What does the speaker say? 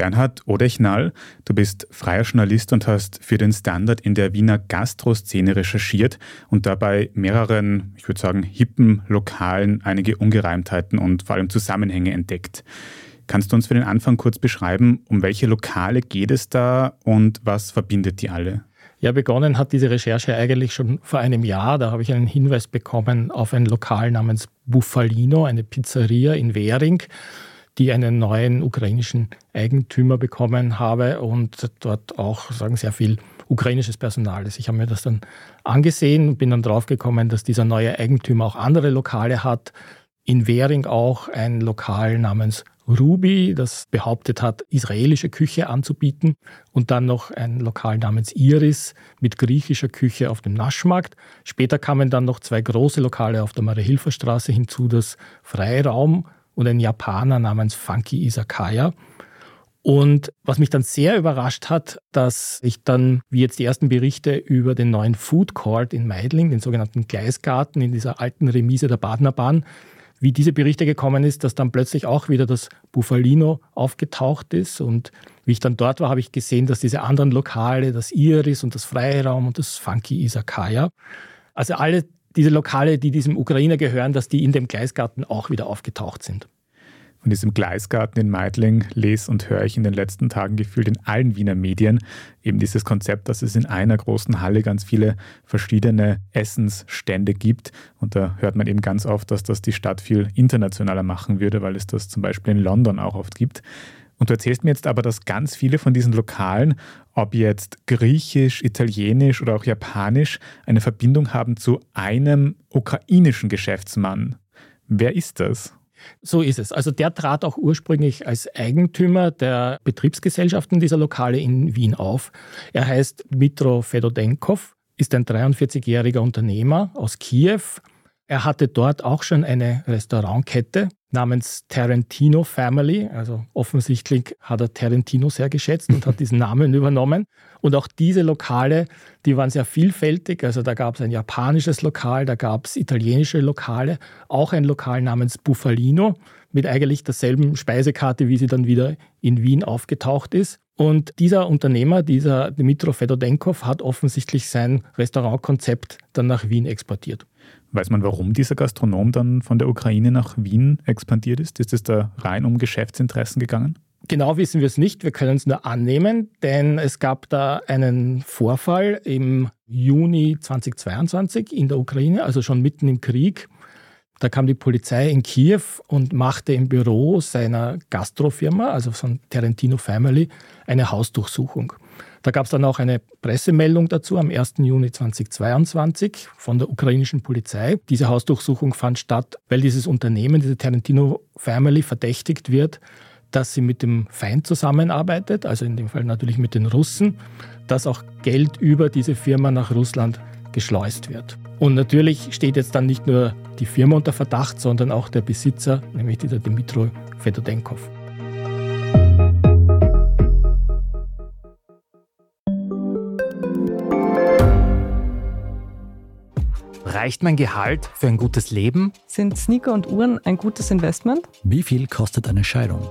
Bernhard Odechnal, du bist freier Journalist und hast für den Standard in der Wiener Gastroszene recherchiert und dabei mehreren, ich würde sagen, hippen Lokalen einige Ungereimtheiten und vor allem Zusammenhänge entdeckt. Kannst du uns für den Anfang kurz beschreiben, um welche Lokale geht es da und was verbindet die alle? Ja, begonnen hat diese Recherche eigentlich schon vor einem Jahr. Da habe ich einen Hinweis bekommen auf ein Lokal namens Buffalino, eine Pizzeria in Währing die einen neuen ukrainischen Eigentümer bekommen habe und dort auch sagen sehr viel ukrainisches Personal ist. Ich habe mir das dann angesehen und bin dann draufgekommen, dass dieser neue Eigentümer auch andere Lokale hat. In Währing auch ein Lokal namens Ruby, das behauptet hat, israelische Küche anzubieten. Und dann noch ein Lokal namens Iris mit griechischer Küche auf dem Naschmarkt. Später kamen dann noch zwei große Lokale auf der Marie-Hilfer-Straße hinzu, das Freiraum und ein Japaner namens Funky Isakaya. Und was mich dann sehr überrascht hat, dass ich dann, wie jetzt die ersten Berichte über den neuen Food Court in Meidling, den sogenannten Gleisgarten in dieser alten Remise der Badenerbahn, wie diese Berichte gekommen ist, dass dann plötzlich auch wieder das Buffalino aufgetaucht ist. Und wie ich dann dort war, habe ich gesehen, dass diese anderen Lokale, das Iris und das Freiraum und das Funky Isakaya, also alle diese Lokale, die diesem Ukrainer gehören, dass die in dem Gleisgarten auch wieder aufgetaucht sind. Von diesem Gleisgarten in Meidling lese und höre ich in den letzten Tagen gefühlt in allen Wiener Medien eben dieses Konzept, dass es in einer großen Halle ganz viele verschiedene Essensstände gibt. Und da hört man eben ganz oft, dass das die Stadt viel internationaler machen würde, weil es das zum Beispiel in London auch oft gibt. Und du erzählst mir jetzt aber, dass ganz viele von diesen Lokalen, ob jetzt griechisch, italienisch oder auch japanisch, eine Verbindung haben zu einem ukrainischen Geschäftsmann. Wer ist das? So ist es. Also der trat auch ursprünglich als Eigentümer der Betriebsgesellschaften dieser Lokale in Wien auf. Er heißt Mitro Fedodenkov, ist ein 43-jähriger Unternehmer aus Kiew. Er hatte dort auch schon eine Restaurantkette namens Tarantino Family. Also offensichtlich hat er Tarantino sehr geschätzt und hat diesen Namen übernommen. Und auch diese Lokale, die waren sehr vielfältig. Also da gab es ein japanisches Lokal, da gab es italienische Lokale, auch ein Lokal namens Buffalino mit eigentlich derselben Speisekarte, wie sie dann wieder in Wien aufgetaucht ist. Und dieser Unternehmer, dieser Dmitro Fedodenkov, hat offensichtlich sein Restaurantkonzept dann nach Wien exportiert. Weiß man, warum dieser Gastronom dann von der Ukraine nach Wien expandiert ist? Ist es da rein um Geschäftsinteressen gegangen? Genau wissen wir es nicht, wir können es nur annehmen, denn es gab da einen Vorfall im Juni 2022 in der Ukraine, also schon mitten im Krieg. Da kam die Polizei in Kiew und machte im Büro seiner Gastrofirma, also von Tarantino Family, eine Hausdurchsuchung. Da gab es dann auch eine Pressemeldung dazu am 1. Juni 2022 von der ukrainischen Polizei. Diese Hausdurchsuchung fand statt, weil dieses Unternehmen, diese Tarantino Family, verdächtigt wird, dass sie mit dem Feind zusammenarbeitet, also in dem Fall natürlich mit den Russen, dass auch Geld über diese Firma nach Russland geschleust wird. Und natürlich steht jetzt dann nicht nur die Firma unter Verdacht, sondern auch der Besitzer, nämlich dieser Dmitro Fedodenkov. Reicht mein Gehalt für ein gutes Leben? Sind Sneaker und Uhren ein gutes Investment? Wie viel kostet eine Scheidung?